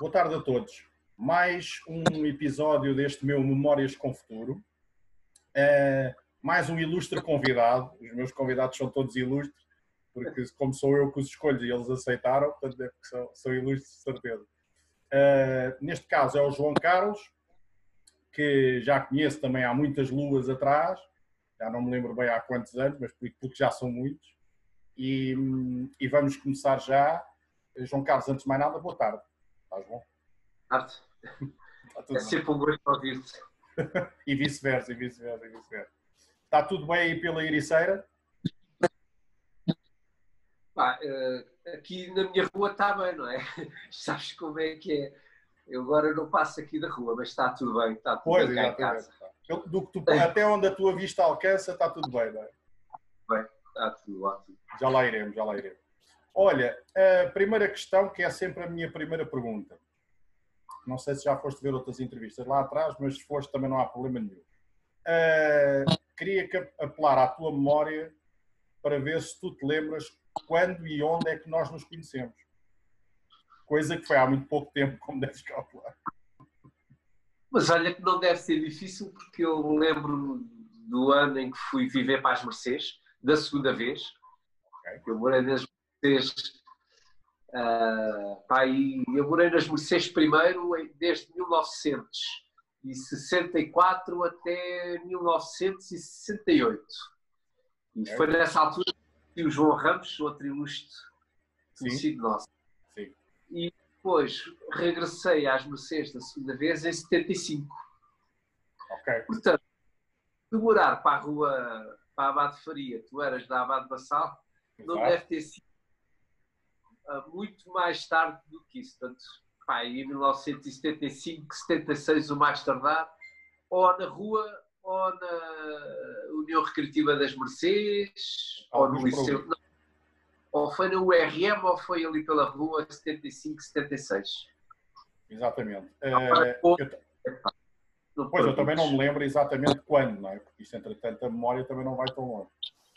Boa tarde a todos. Mais um episódio deste meu Memórias com Futuro. Uh, mais um ilustre convidado. Os meus convidados são todos ilustres, porque como sou eu que os escolho e eles aceitaram, portanto é são, são ilustres de certeza. Uh, neste caso é o João Carlos, que já conheço também há muitas luas atrás, já não me lembro bem há quantos anos, mas porque já são muitos. E, e vamos começar já. João Carlos, antes de mais nada, boa tarde. Estás bom? Arte. é sempre um gosto ouvir-te. e vice-versa, e vice-versa, e vice-versa. Está tudo bem aí pela Ericeira? Pá, uh, aqui na minha rua está bem, não é? Sabes como é que é? Eu agora não passo aqui da rua, mas está tudo bem, está tudo pois, bem cá em casa. Do que tu, até onde a tua vista alcança, está tudo bem, não é? Bem, está tudo ótimo. Já lá iremos, já lá iremos. Olha, a primeira questão, que é sempre a minha primeira pergunta. Não sei se já foste ver outras entrevistas lá atrás, mas se foste também não há problema nenhum. Uh, queria que apelar à tua memória para ver se tu te lembras quando e onde é que nós nos conhecemos. Coisa que foi há muito pouco tempo, como deves calcular. Mas olha que não deve ser difícil, porque eu lembro do ano em que fui viver para as Mercês, da segunda vez. Okay. Eu morei nas Mercês. Uh, pá, aí, eu morei nas Mercês primeiro desde 1964 até 1968. E okay. foi nessa altura que o João Ramos, outro ilustre conhecido nosso. Sim. E depois regressei às Mercês da segunda vez em 75. Ok. Portanto, demorar para a rua, para a Abade Faria, tu eras da Abade Bassal, não deve ter sido muito mais tarde do que isso. Portanto, pá, em 1975, 76, o mais tardar, ou na rua, ou na União Recreativa das Mercês, ou no Liceu. Não, ou foi no URM ou foi ali pela rua 75, 76. Exatamente. Uh, eu, pois, eu também não me lembro exatamente quando, não é? Porque isto, entretanto, a memória também não vai tão longe.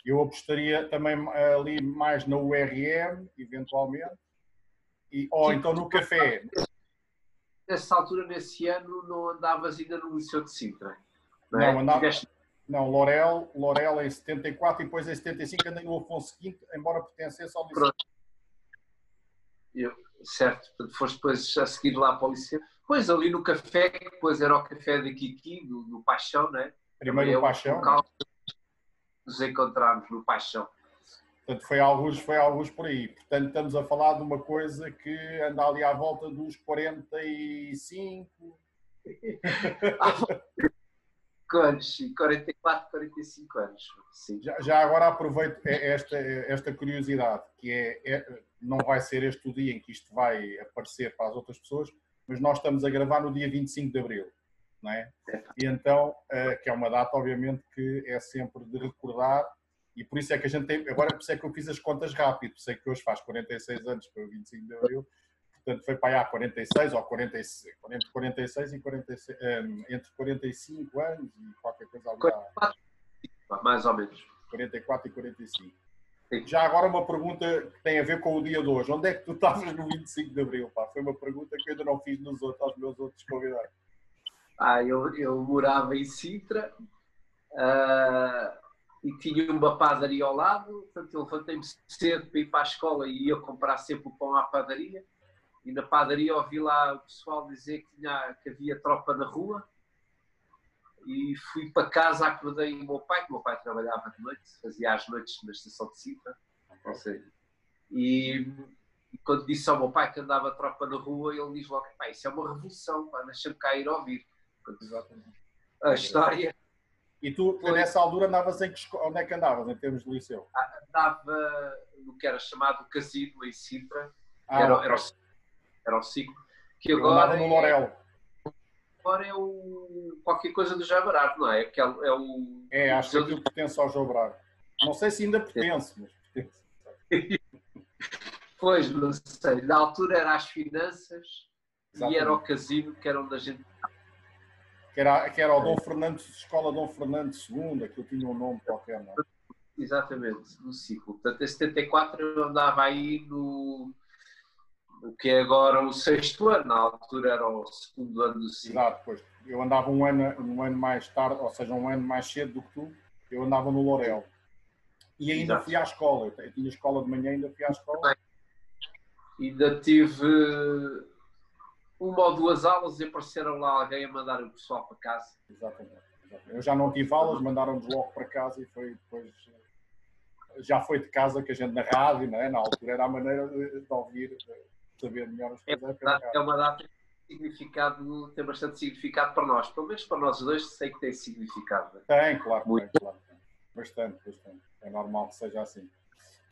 Eu apostaria também ali mais na URM, eventualmente, e, ou então no café. Nessa altura, nesse ano, não andavas ainda no Liceu de Sintra. Não, é? não andava. Não, Lorel, Lorel em 74 e depois em 75 andei no Afonso V, embora pertencesse ao Liceu. Eu, certo, foste depois a seguir lá para o Liceu. Pois ali no café, que depois era o café da Kiki, no, no Paixão, né? Primeiro no é Paixão. Nos encontramos no Paixão. Portanto, foi alguns, foi alguns por aí. Portanto, estamos a falar de uma coisa que anda ali à volta dos 45. anos, 44, 45 anos. Sim. Já, já, agora aproveito esta, esta curiosidade, que é, é, não vai ser este o dia em que isto vai aparecer para as outras pessoas, mas nós estamos a gravar no dia 25 de Abril, não é? E então, uh, que é uma data, obviamente, que é sempre de recordar, e por isso é que a gente tem, agora por isso é que eu fiz as contas rápido, sei que hoje faz 46 anos para o 25 de Abril, portanto foi para aí há 46 ou 46, entre 46 e 46, um, entre 45 anos e qualquer coisa ali. 44, mais ou menos. 44 e 45. Sim. Já agora uma pergunta que tem a ver com o dia de hoje. Onde é que tu estavas no 25 de Abril? Pá? Foi uma pergunta que eu ainda não fiz nos outros, aos meus outros convidados. Ah, eu, eu morava em Sintra uh, e tinha uma padaria ao lado, portanto eu levantei-me cedo para ir para a escola e ia comprar sempre o pão à padaria e na padaria ouvi lá o pessoal dizer que, tinha, que havia tropa na rua e fui para casa, acordei o meu pai, que o meu pai trabalhava de noite, fazia as noites na estação de Sintra. E, quando disse ao meu pai que andava tropa na rua, ele diz logo, pai, isso é uma revolução, deixa-me cá ir ouvir. Exatamente. A história... E tu, foi... nessa altura, andavas em que, onde é que andavas, em termos de liceu? Ah, andava no que era chamado Casino, em Sintra, ah, era, era o era o ciclo, que agora no Lorel. É, agora é o qualquer coisa do Jabarado, não é? Que é, é o É, acho que aquilo pertence ao Jabarado. Não sei se ainda pertence, mas pertence. pois, não sei. Na altura era as finanças Exatamente. e era o casino, que era onde a gente que era, que era o Dom Fernando, Escola Dom Fernando II, aquilo tinha um nome qualquer, não é? Exatamente, no ciclo. Portanto, em 74 eu andava aí no, o que é agora o sexto ano, na altura era o segundo ano do ciclo. Exato, pois. Eu andava um ano, um ano mais tarde, ou seja, um ano mais cedo do que tu, eu andava no Lorel. E ainda Exato. fui à escola, eu tinha escola de manhã, ainda fui à escola. Ainda tive uma ou duas aulas e apareceram lá alguém a mandar o pessoal para casa. Exatamente. exatamente. Eu já não tive aulas, mandaram-nos logo para casa e foi depois. Já foi de casa que a gente na rádio, não é? na altura era a maneira de, de ouvir, de saber melhor as É, coisas. é rádio. uma data que tem significado, tem bastante significado para nós. Pelo menos para nós dois sei que tem significado. Tem, claro, Muito. tem, claro. Bastante, bastante. É normal que seja assim.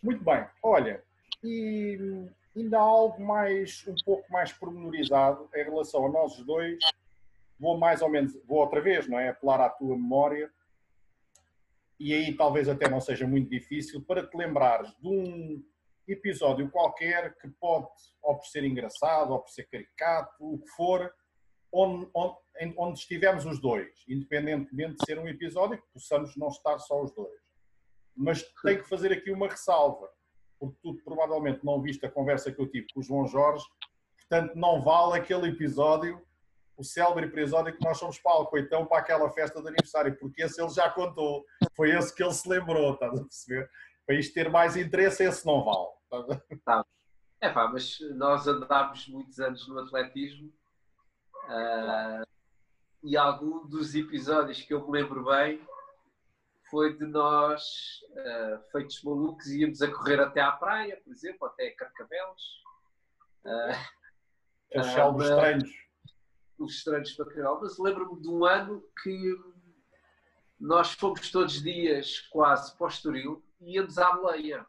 Muito bem, olha, e ainda há algo mais, um pouco mais pormenorizado em relação a nós dois. Vou mais ou menos, vou outra vez, não é? Apelar à tua memória. E aí talvez até não seja muito difícil para te lembrares de um episódio qualquer que pode, ou por ser engraçado, ou por ser caricato, o que for, onde, onde, onde estivemos os dois, independentemente de ser um episódio que possamos não estar só os dois. Mas tenho que fazer aqui uma ressalva, porque tu provavelmente não viste a conversa que eu tive com o João Jorge, portanto não vale aquele episódio, o célebre episódio que nós somos palco, então para aquela festa de aniversário, porque esse ele já contou, foi esse que ele se lembrou, estás a perceber? Para isto ter mais interesse, esse não vale. a- É pá, mas nós andámos muitos anos no atletismo ah, e algum dos episódios que eu me lembro bem foi de nós, ah, feitos malucos, íamos a correr até à praia, por exemplo, até Carcavelos. Ah, célebres mas- estranhos. os estranhos para caralho, mas lembro-me de um ano que nós fomos todos os dias quase para o Estoril e íamos à boleia.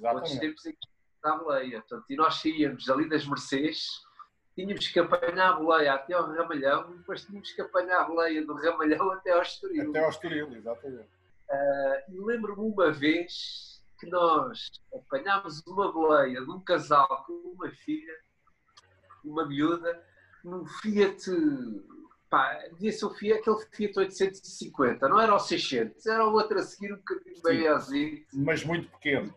Quantos Exatamente. tempos em que à? Portanto, e nós saíamos ali das Mercês, tínhamos que apanhar a boleia até ao Ramalhão e depois tínhamos que apanhar a boleia do Ramalhão até ao Estoril. Até ao Estoril, exatamente. E lembro-me uma vez que nós apanhámos uma boleia de um casal com uma filha, uma miúda, num Fiat, pá, devia ser o Fiat, aquele Fiat 850, não era o 600, era o outro a seguir um bocadinho maiorzinho, Mas muito pequeno.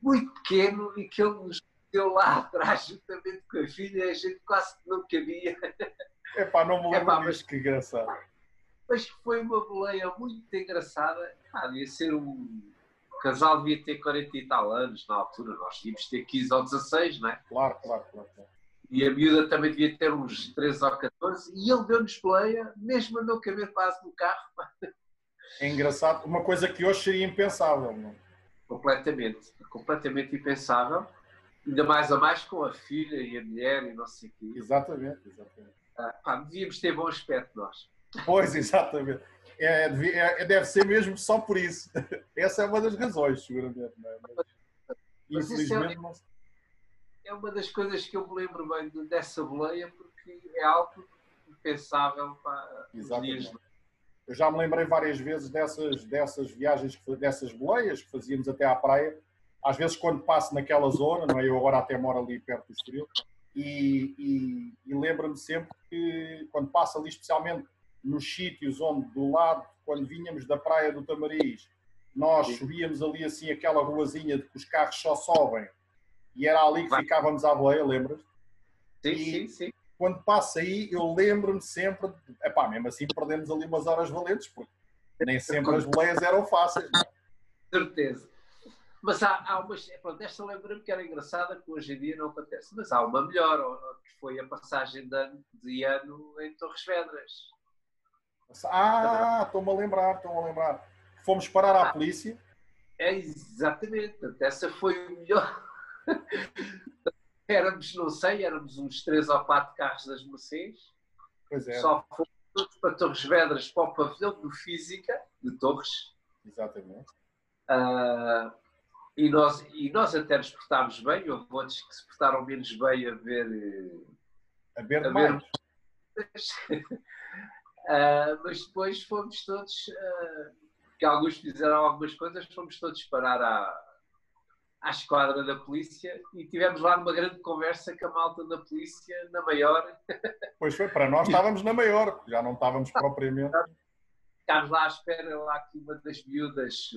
muito pequeno, e que ele nos deu lá atrás, juntamente com a filha, a gente quase não cabia. Epá, não me lembro Epá, mas- que engraçado. Mas foi uma boleia muito engraçada. Ah, devia ser um. O casal devia ter 40 e tal anos na altura, nós devíamos ter 15 ou 16, não é? Claro, claro, claro. claro. E a miúda também devia ter uns 13 ou 14, e ele deu-nos boleia, mesmo a não caber quase no carro, É engraçado. Uma coisa que hoje seria impensável. Não? é? completamente, completamente impensável. Ainda mais a mais com a filha e a mulher e não sei o quê. Exatamente, exatamente. Ah, pá, devíamos ter bom aspecto nós. Pois, exatamente. É, devi- é- deve ser mesmo só por isso. Essa é uma das razões, seguramente. Não é? Mas, isso infelizmente, não é uma das coisas que eu me lembro bem de- dessa boleia, porque é algo impensável para Exatamente. dias Eu já me lembrei várias vezes dessas, dessas viagens, dessas boleias que fazíamos até à praia. Às vezes, quando passo naquela zona, não é? eu agora até moro ali perto do Estoril, e, e, e lembro-me sempre que, quando passo ali, especialmente nos sítios onde, do lado, quando vinhamos da praia do Tamariz, nós Sim. subíamos ali assim aquela ruazinha de que os carros só sobem, e era ali que Vai. ficávamos à boleia, lembras? Sim, E- sim, sim. quando passo aí, eu lembro-me sempre, é pá, mesmo assim perdemos ali umas horas valentes, porque nem sempre as boleias eram fáceis. não é? certeza. Mas há, há umas. Pronto, esta lembro-me que era engraçada, que hoje em dia não acontece. Mas há uma melhor, que foi a passagem de ano, de ano em Torres Vedras. Ah, estou-me a lembrar, estou-me a lembrar. Fomos parar à polícia, É exatamente, essa foi o melhor. éramos, não sei, éramos uns três ou quatro carros das Mercedes. pois é, Só fomos todos para Torres Vedras, para o pavilhão do Física, de Torres. exatamente. Ah, e, nós, e nós até nos portámos bem, houve outros que se portaram menos bem a ver. eh, A ver A ver- demais. Ah, mas depois fomos todos, ah, que alguns fizeram algumas coisas, fomos todos parar à, à esquadra da polícia e tivemos lá uma grande conversa com a malta da polícia, na maior. Pois foi, para nós estávamos na maior, já não estávamos propriamente. Ficámos lá à espera lá que uma das miúdas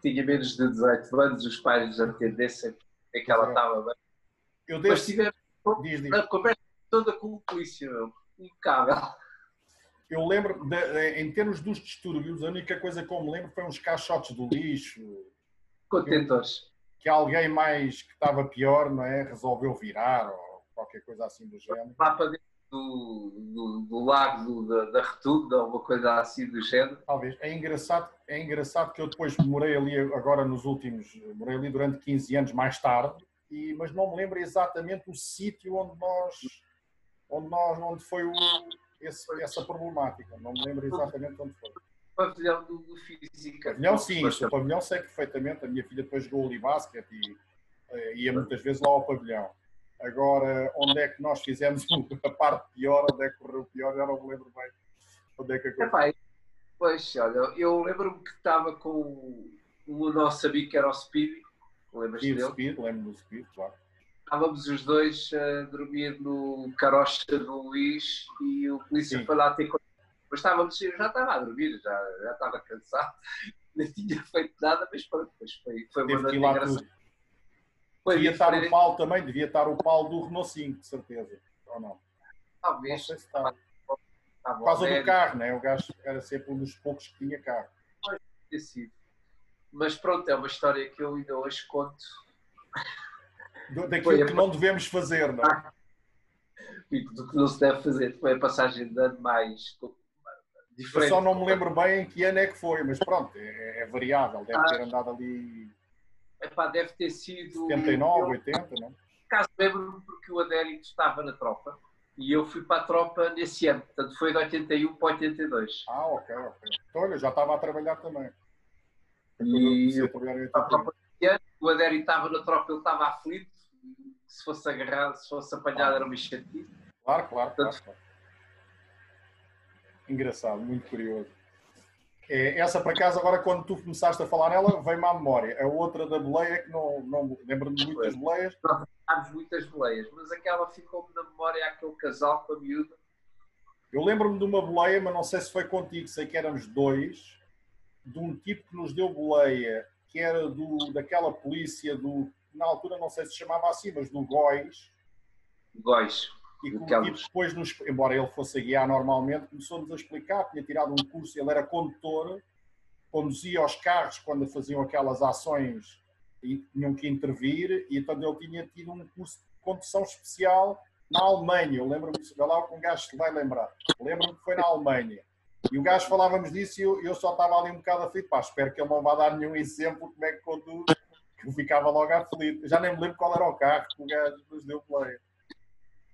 que tinha menos de 18 anos, os pais nos atendessem, é que ela estava bem. Eu Mas desse... tivemos diz, diz. a conversa toda com o polícia, meu. Impecável. Eu lembro, de- em termos dos distúrbios, a única coisa que eu me lembro foi uns caixotes do lixo, Contentores. que alguém mais que estava pior, não é? Resolveu virar ou qualquer coisa assim do género. Lá para dentro do, do, do lago da, da Retunda, ou uma coisa assim do género. Talvez. É engraçado, é engraçado que eu depois morei ali agora nos últimos, morei ali durante 15 anos mais tarde, e, mas não me lembro exatamente o sítio onde nós, onde nós, onde foi o, esse- essa problemática. Não me lembro exatamente onde foi. Pavilhão do, Física. Pavilhão sim, o pavilhão sei perfeitamente. A minha filha depois jogou ali basquete e eh, ia muitas vezes lá ao pavilhão. Agora, onde é que nós fizemos a parte pior, onde é que correu pior, já não me lembro bem onde é que aconteceu. Pois, olha, eu lembro-me que estava com o nosso amigo que era o Speedy, lembras Speed, dele? Speed, lembro-me do Speed, claro. Estávamos os dois a dormir no carocha do Luís e o polícia Sim. foi lá ter conta. Mas estávamos, eu já estava a dormir, já, já estava cansado, nem tinha feito nada, mas pronto, foi, foi uma noite engraçada. tudo. Foi Devia estar o pau também, devia estar o pau do Renault 5, de certeza. Ou não? Não talvez, sei se está. estava Por causa do carro, né? O gajo era sempre um dos poucos que tinha carro. ter sido. Mas pronto, é uma história que eu ainda hoje conto. Daquilo que não devemos fazer, não é? E do que não se deve fazer. Foi a passagem de ano mais Eu diferente. só não me lembro bem em que ano é que foi, mas pronto, é, é variável. Deve Ah. ter andado ali Epá, deve ter sido. 79, eu, 80, não é? caso lembro-me porque o Adérito estava na tropa e eu fui para a tropa nesse ano, portanto foi de 81 para 82. Ah, ok, ok. Então, olha, já estava a trabalhar também. Quando eu E comecei a eu- trabalhar em Para a 81. tropa nesse ano, o Adérito estava na tropa, ele estava aflito, se fosse agarrado, se fosse apanhado era uma chatice. Claro, claro, claro. claro. Engraçado, muito curioso. É, essa, por acaso, agora quando tu começaste a falar nela, veio-me à memória. A outra da boleia, que não, não lembro-me de muitas boleias. Tivemos muitas boleias, mas aquela ficou-me na memória aquele casal com a miúda. Eu lembro-me de uma boleia, mas não sei se foi contigo, sei que éramos dois, de um tipo que nos deu boleia, que era do, daquela polícia do. Na altura não sei se chamava assim, mas do Góis. Góis. E tipo depois, nos, embora ele fosse a guiar normalmente, começou-nos a explicar, tinha tirado um curso, ele era condutor, conduzia os carros quando faziam aquelas ações e tinham que intervir, e então ele tinha tido um curso de condução especial na Alemanha. Eu lembro-me, vê lá que um gajo se vai lembrar, lembro-me que foi na Alemanha. E o gajo falávamos disso e eu, eu só estava ali um bocado aflito, pá, espero que ele não vá dar nenhum exemplo de como é que conduz, eu ficava logo aflito. Já nem me lembro qual era o carro que o gajo nos deu play.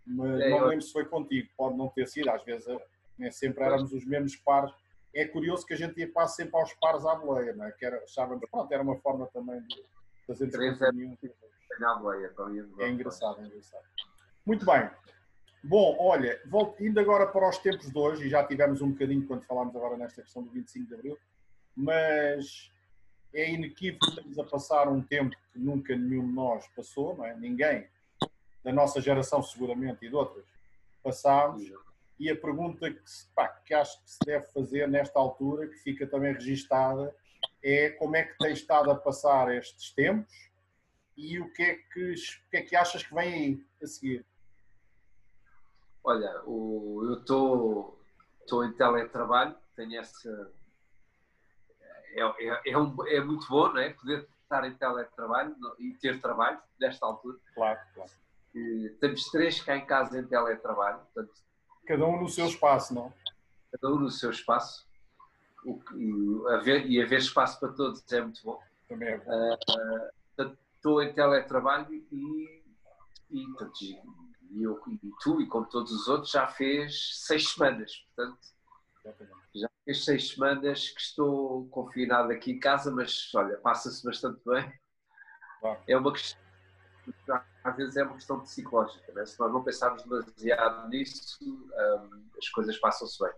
Mas É, não me lembro se foi contigo, pode não ter sido, às vezes eh, nem sempre éramos os mesmos pares. É curioso que a gente ia quase sempre aos pares à boleia, não é? Que era, achávamos, pronto, era uma forma também de fazer Três companhia. Apanhar a boleia. para ir de É engraçado, é engraçado. Muito bem. Bom, olha, volto, indo agora para os tempos de hoje, e já tivemos um bocadinho quando falámos agora nesta questão do 25 de Abril, mas é inequívoco que estamos a passar um tempo que nunca nenhum de nós passou, não é? Ninguém da nossa geração, seguramente, e de outras, passámos. E a pergunta que, pá, que acho que se deve fazer nesta altura, que fica também registada, é como é que tens estado a passar estes tempos e o que é que, o que, é que achas que vem aí a seguir? Olha, o, eu estou estou em teletrabalho, tenho essa. É, é, é, um- é muito bom, não é? Poder estar em teletrabalho e ter trabalho nesta altura. Claro, claro. E temos três cá em casa em teletrabalho, portanto, Cada um no seu espaço, não? cada um no seu espaço. O e, haver, e haver espaço para todos é muito bom. Também é bom. Estou em teletrabalho e, e, portanto, e, eu, e tu, e como todos os outros, já fez seis semanas. Portanto. Já fez seis semanas que estou confinado aqui em casa, mas olha, passa-se bastante bem. Claro. É uma questão, às vezes é uma questão psicológica, né? se nós não pensarmos demasiado nisso, hum, as coisas passam-se bem.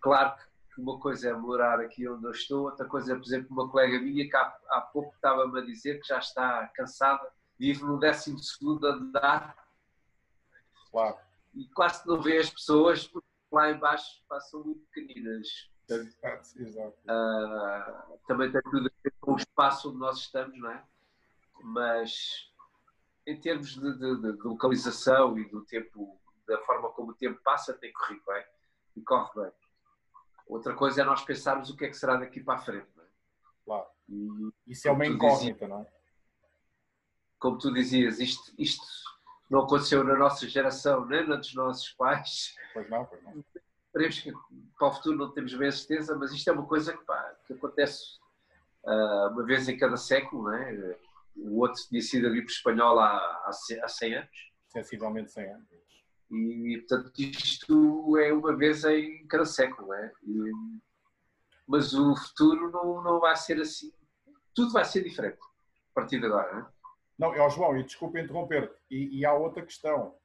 Claro que uma coisa é morar aqui onde eu estou, outra coisa é, por exemplo, uma colega minha que há, há pouco estava-me a dizer que já está cansada, vive no 12 andar Claro. e quase não vê as pessoas porque lá embaixo passam muito pequeninas. Portanto, Exato. ah, também tem tudo a ver com o espaço onde nós estamos, não é? Mas, em termos de, de, de, localização e do tempo, da forma como o tempo passa, tem corrido bem e corre bem. Outra coisa é nós pensarmos o que é que será daqui para a frente. Não é? Claro. E, Isso é uma incógnita, não é? Como tu dizias, isto, isto não aconteceu na nossa geração, nem na dos nossos pais. Pois não, pois não. Esperemos que para o futuro não temos bem certeza, mas isto é uma coisa que, pá, que acontece uh, uma vez em cada século, não é? O outro tinha sido a gripe espanhola há, há 100 anos. Sensivelmente 100 anos. E, portanto, isto é uma vez em cada século, não é? E, mas o futuro não, não vai ser assim. Tudo vai ser diferente a partir de agora, não é? Ó João, e desculpa interromper-te, e, e, há outra questão,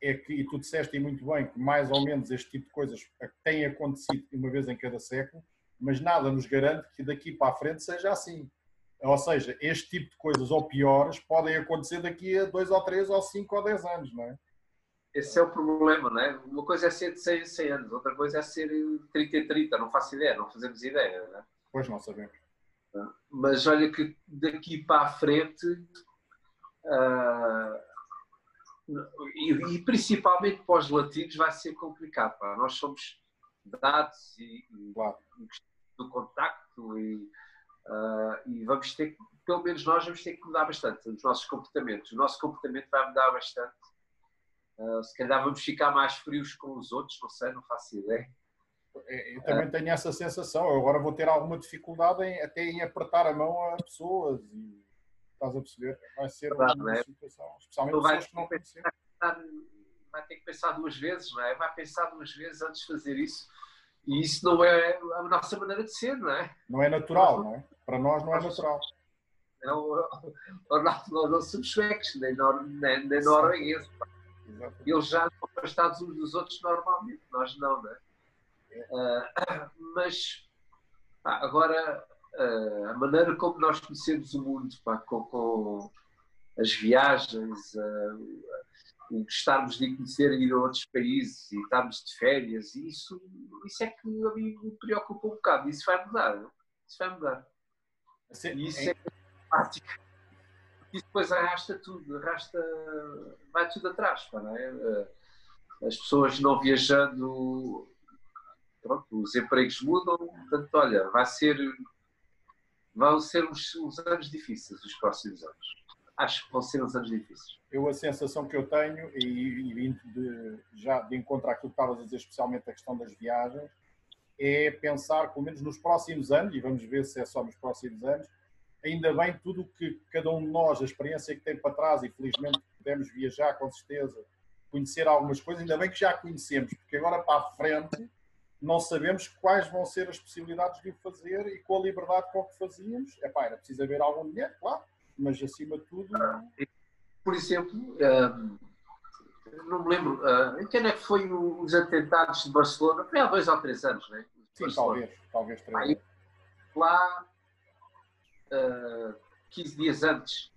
é que, e tu disseste muito bem, que mais ou menos este tipo de coisas têm acontecido uma vez em cada século, mas nada nos garante que daqui para a frente seja assim. Ou seja, este tipo de coisas ou piores podem acontecer daqui a dois ou três ou cinco ou dez anos, não é? Esse é o problema, não é? Uma coisa é ser de 100 100 anos, outra coisa é ser 30 e 30, não faço ideia, não fazemos ideia, não é? Pois não sabemos. Mas olha que daqui para a frente, uh, e, e, principalmente para os latinos, vai ser complicado. Pá. Nós somos dados e, e do contacto e, uh, e vamos ter que, pelo menos nós vamos ter que mudar bastante os nossos comportamentos. O nosso comportamento vai mudar bastante Uh, se calhar vamos ficar mais frios com os outros, não sei, não faço ideia. É, eu também tenho essa sensação. Eu agora vou ter alguma dificuldade em, até em apertar a mão a pessoas e estás a perceber? Vai ser Verdade, uma é? situação, especialmente vai pessoas que não conhecem. Vai ter que pensar duas vezes, não é? Vai pensar duas vezes antes de fazer isso. E isso não é a nossa maneira de ser, não é? Não é natural, não é? Para nós não é natural. Não, nós não somos suecos, nem, nem, nem noruegueses. Exatamente. Eles já estão afastados uns dos outros normalmente, nós não, não é? Uh, mas pá, agora uh, a maneira como nós conhecemos o mundo, pá, com, com, as viagens, uh, o estarmos de conhecer e ir a outros países e estarmos de férias, isso, isso é que a mim me preocupa um bocado. Isso vai mudar, não? isso vai mudar. Sim, isso é, é e depois arrasta tudo, arrasta, vai tudo atrás, não é? Eh, as pessoas não viajando, pronto, os empregos mudam, portanto, olha, vai ser, vão ser uns, uns anos difíceis os próximos anos. Acho que vão ser uns anos difíceis. Eu, a sensação que eu tenho, e, vindo de, já de encontrar aquilo que estavas a dizer, especialmente a questão das viagens, é pensar, pelo menos nos próximos anos, e vamos ver se é só nos próximos anos, ainda bem tudo o que cada um de nós, a experiência que tem para trás, e felizmente podemos viajar com certeza, conhecer algumas coisas, ainda bem que já conhecemos, porque agora para a frente não sabemos quais vão ser as possibilidades de o fazer e com a liberdade com que fazíamos. É pá, era preciso haver algum dinheiro, claro, mas acima de tudo. Por exemplo, hum, não me lembro, uh, em que ano é que foi os atentados de Barcelona? Foi há dois ou três anos, não é? Sim, talvez, talvez três. Aí, lá 15 dias antes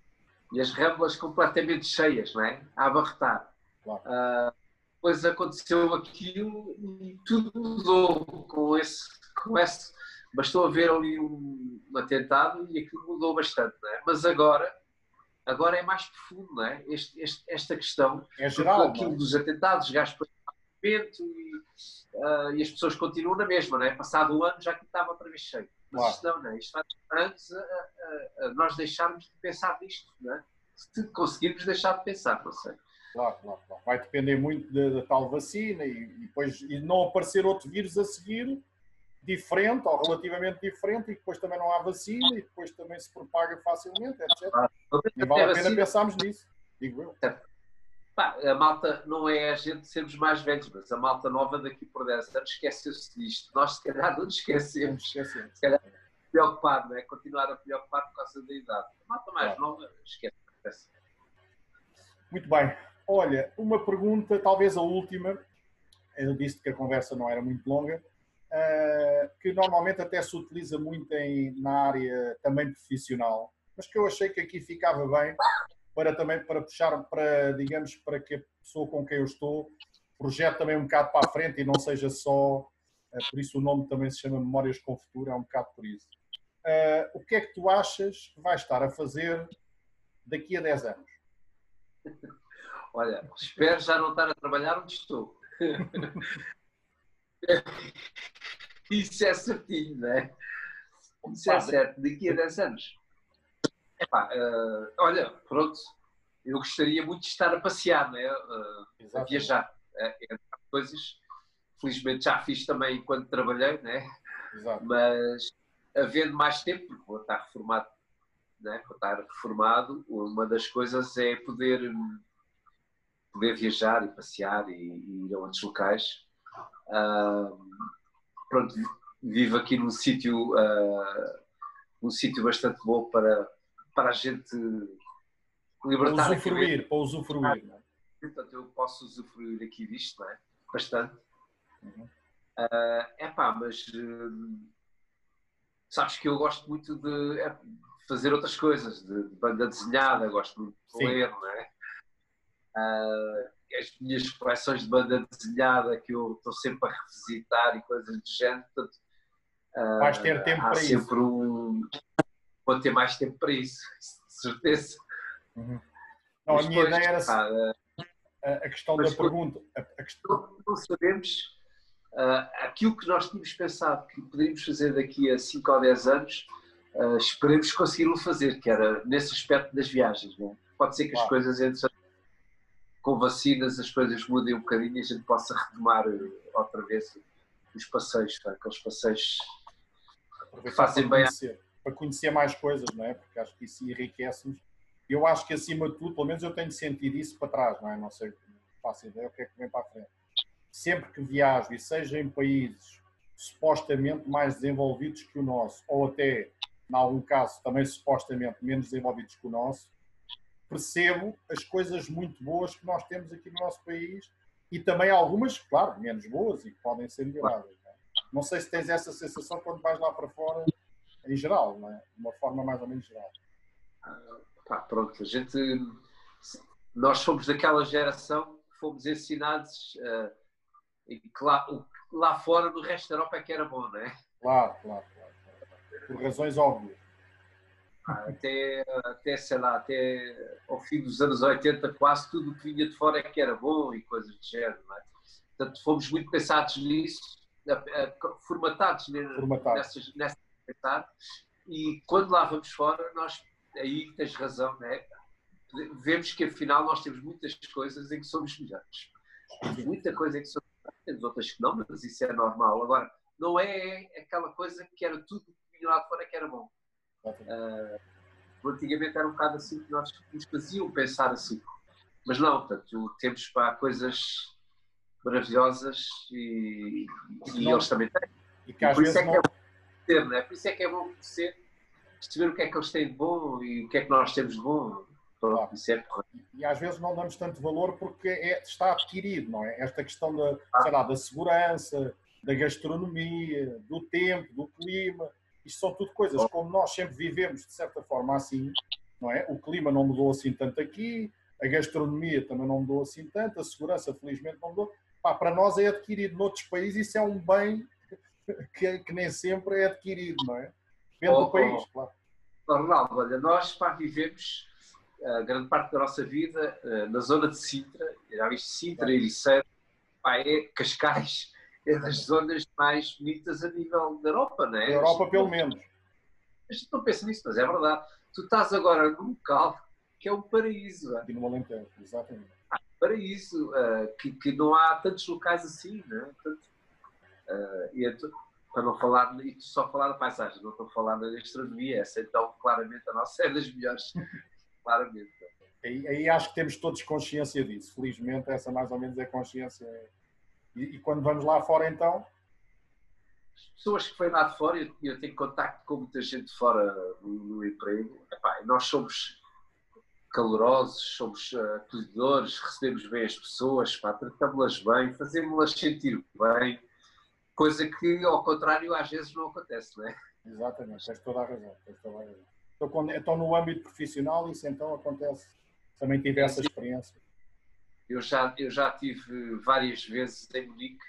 e as ramblas completamente cheias, não é? A abarretar. Claro. Uh, depois aconteceu aquilo e tudo mudou com esse, com esse bastou haver ali um, um atentado e aquilo mudou bastante, não é? Mas agora, agora é mais profundo, é? Este, este, esta questão é geral, aquilo dos atentados, gastos e, uh, e as pessoas continuam na mesma, não é? Passado um ano já que estava para ver cheio. Mas claro. isto não, não é? Isto faz antes a, a, a, nós deixarmos de pensar nisto, não é? Se conseguirmos deixar de pensar, não sei. Claro, claro. Vai depender muito da, tal vacina e, e, depois e não aparecer outro vírus a seguir diferente ou relativamente diferente e depois também não há vacina e depois também se propaga facilmente, etc. Ah, e vale a pena pensarmos nisso, digo eu. Pá, a malta não é a gente sermos mais velhos, mas a malta nova daqui por 10 anos esqueceu-se disto. Nós, se calhar, não nos esquecemos. esquecemos. Se calhar, preocupado, não é? Continuar a preocupar por causa da idade. A malta mais claro. nova esquece. Muito bem. Olha, uma pergunta, talvez a última. Eu disse que a conversa não era muito longa. Uh, que normalmente até se utiliza muito em, na área também profissional, mas que eu achei que aqui ficava bem para também para puxar para, digamos, para que a pessoa com quem eu estou projete também um bocado para a frente e não seja só, eh, por isso o nome também se chama Memórias com Futuro, é um bocado por isso. Uh, o que é que tu achas que vai estar a fazer daqui a 10 anos? Olha, espero já não estar a trabalhar onde estou. Isso é certinho, não é? Isso é certo. Daqui a 10 anos. Epá, uh, olha, pronto, eu gostaria muito de estar a passear, né? Uh, a viajar. Uh, coisas, felizmente já fiz também enquanto trabalhei, né? Exato. mas havendo mais tempo, porque vou estar reformado, né? vou estar reformado, uma das coisas é poder, poder viajar e passear e, e ir a outros locais. Uh, pronto, vivo aqui num sítio uh, um sítio bastante bom para, para a gente libertar para usufruir, para usufruir. É? Portanto, eu posso usufruir aqui disto, não é? Bastante. Uhum. Uh, epá, mas sabes que eu gosto muito de é, fazer outras coisas, de, banda desenhada, gosto muito de ler, não é? Uh, as minhas coleções de banda desenhada que eu estou sempre a revisitar e coisas do género, portanto, uh, vais ter tempo para sempre isso. Um, vou ter mais tempo para isso, de certeza. Uhum. Não, a minha depois, ideia era a, a questão da pergunta. A, a questão... Não, sabemos Uh, aquilo que nós tínhamos pensado que poderíamos fazer daqui a 5 ou 10 anos, uh, esperemos conseguir-lo fazer, que era nesse aspecto das viagens. Não é? Pode ser que as coisas entre com vacinas as coisas mudem um bocadinho e a gente possa retomar uh, outra vez os passeios, tá? aqueles passeios que fazem para conhecer, bem. Para conhecer mais coisas, não é? Porque acho que isso enriquece-nos. Eu acho que acima de tudo, pelo menos eu tenho sentido isso para trás, não é? Não sei, faço ideia o que é que vem para a frente sempre que viajo e seja em países supostamente mais desenvolvidos que o nosso, ou até, em algum caso, também supostamente menos desenvolvidos que o nosso, percebo as coisas muito boas que nós temos aqui no nosso país e também algumas, claro, menos boas e que podem ser melhoradas. Não, é? não sei se tens essa sensação quando vais lá para fora, em geral, não é? de uma forma mais ou menos geral. Ah, pronto, a gente. Nós somos daquela geração que fomos ensinados. Uh, e que lá, lá fora, no resto da Europa, é que era bom, não é? Claro, claro, claro. Por razões óbvias. Até, até, sei lá, até ao fim dos anos 80, quase tudo o que vinha de fora é que era bom e coisas do género, não é? Portanto, fomos muito pensados nisso, formatados, nessas, nessas pensar, e quando lá vamos fora, nós, aí tens razão, é? Vemos que afinal nós temos muitas coisas em que somos melhores. Muita coisa em que somos temos outras que não, mas isso é normal. Agora, não é aquela coisa que era tudo que vinha lá de fora que era bom. Uh, antigamente era um bocado assim que nós nos faziam pensar assim. Mas não, portanto, temos para coisas maravilhosas e, e eles também têm. E, e por isso é que é bom conhecer, não é? Por isso é que é bom conhecer, perceber o que é que eles têm de bom e o que é que nós temos de bom. Claro. É E às vezes não damos tanto valor porque é, está adquirido, não é? Esta questão da, ah. lá, da segurança, da gastronomia, do tempo, do clima, isto são tudo coisas como nós sempre vivemos de certa forma assim, não é? O clima não mudou assim tanto aqui, a gastronomia também não mudou assim tanto, a segurança felizmente não mudou. Pá, para nós é adquirido noutros países, isso é um bem que, que nem sempre é adquirido, não é? Depende oh, do país, oh. claro. Ronaldo, olha, nós pá, vivemos a grande parte da nossa vida uh, na zona de Sintra, já viste Sintra, Ericeira, é Cascais, é das zonas mais bonitas a nível da Europa, não é? Da Europa, pelo menos. A gente não pensa nisso, mas é verdade. Tu estás agora num local que é um paraíso. Aqui no Alentejo, exatamente. Ah, paraíso, uh, que, que não há tantos locais assim, não é? Uh, e então, para não falar, e só falar da paisagem, não estou a falar da gastronomia, essa então claramente a nossa é das melhores claramente. Aí, aí, acho que temos todos consciência disso. Felizmente, essa mais ou menos é consciência. E, e quando vamos lá fora, então? As pessoas que foi lá de fora, eu, eu tenho contacto com muita gente fora no, no emprego. Epá, nós somos calorosos, somos uh, acolhedores, recebemos bem as pessoas, tratamos-las bem, fazemos-las sentir bem, coisa que, ao contrário, às vezes não acontece, não é? Exatamente, tens toda a razão. Tens toda a razão. Então, quando, então no âmbito profissional isso então acontece, também tive essa experiência. Eu já, eu já tive várias vezes em Munique,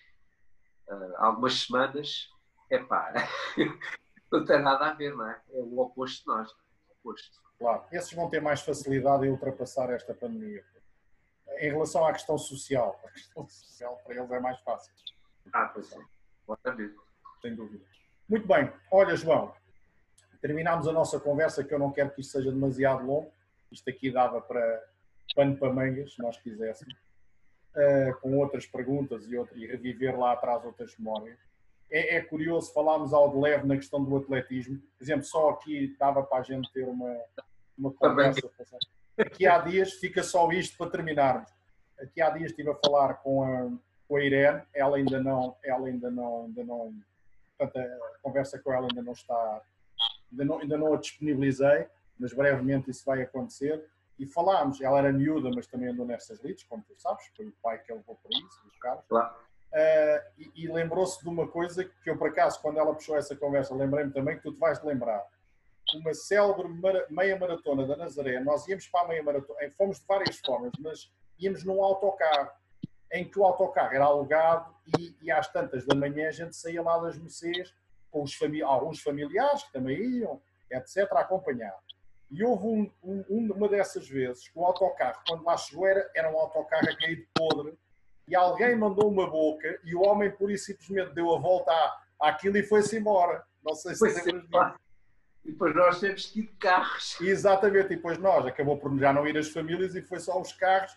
uh, algumas semanas, é pá, não tem nada a ver, não é? É o oposto de nós, é oposto. Claro, esses vão ter mais facilidade em ultrapassar esta pandemia. em relação à questão social. A questão social para eles é mais fácil. Ah, pois é. Sem dúvida. Muito bem. Olha, João, terminámos a nossa conversa, que eu não quero que isto seja demasiado longo. Isto aqui dava para pano para mangas, se nós quiséssemos. Uh, com outras perguntas e, e reviver lá atrás outras memórias. É, é, curioso, falámos algo leve na questão do atletismo. Por exemplo, só aqui dava para a gente ter uma, uma conversa. Aqui há dias, fica só isto para terminarmos. Aqui há dias estive a falar com a, com a Irene, ela ainda não, ela ainda não, ainda não, portanto, a conversa com ela ainda não está, ainda não, ainda não a disponibilizei, mas brevemente isso vai acontecer. E falámos, ela era miúda, mas também andou nessas lides, como tu sabes, foi o pai que levou para isso, os. Claro. Uh, e, e lembrou-se de uma coisa que eu, por acaso, quando ela puxou essa conversa, lembrei-me também que tu te vais lembrar. Uma célebre meia maratona da Nazaré, nós íamos para a meia maratona, fomos de várias formas, mas íamos num autocarro, em que o autocarro era alugado e, e às tantas da manhã a gente saía lá das Mercês com os fami alguns familiares que também iam, etc., a acompanhar. E houve um, um, uma dessas vezes que o autocarro, quando lá chegou, era, era um autocarro a cair de podre e alguém mandou uma boca e o homem por isso simplesmente deu a volta à, àquilo e foi-se embora. Não sei se disso. E depois nós temos que ir de carros. Exatamente, e depois nós, acabou por já não ir as famílias e foi só os carros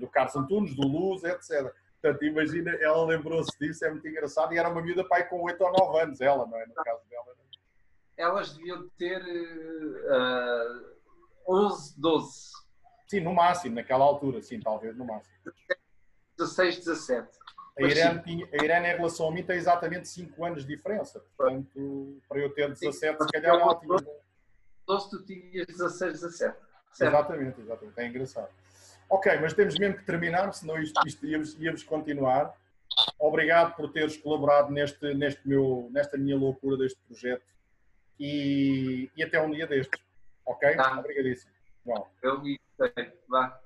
do Carlos Antunes, do Luz, etc. Portanto, imagina, ela lembrou-se disso, é muito engraçado, e era uma miúda pai com 8 ou 9 anos, ela, não é? No caso dela. Elas deviam ter uh, 11, 12. Sim, no máximo, naquela altura, sim, talvez no máximo. 16, 17. A Irene, tinha, a Irene, em relação a mim, tem exatamente 5 anos de diferença. Portanto, para eu ter 17, se calhar ela tinha. 12, tu tinhas 16, 17. Certo? Exatamente, exatamente. É engraçado. Ok, mas temos mesmo que terminar, senão isto, isto íamos, íamos, continuar. Obrigado por teres colaborado neste, neste meu, nesta minha loucura deste projeto e, e até um dia destes. Ok? Tá. Obrigadíssimo. Bom. Eu me sei. Vá.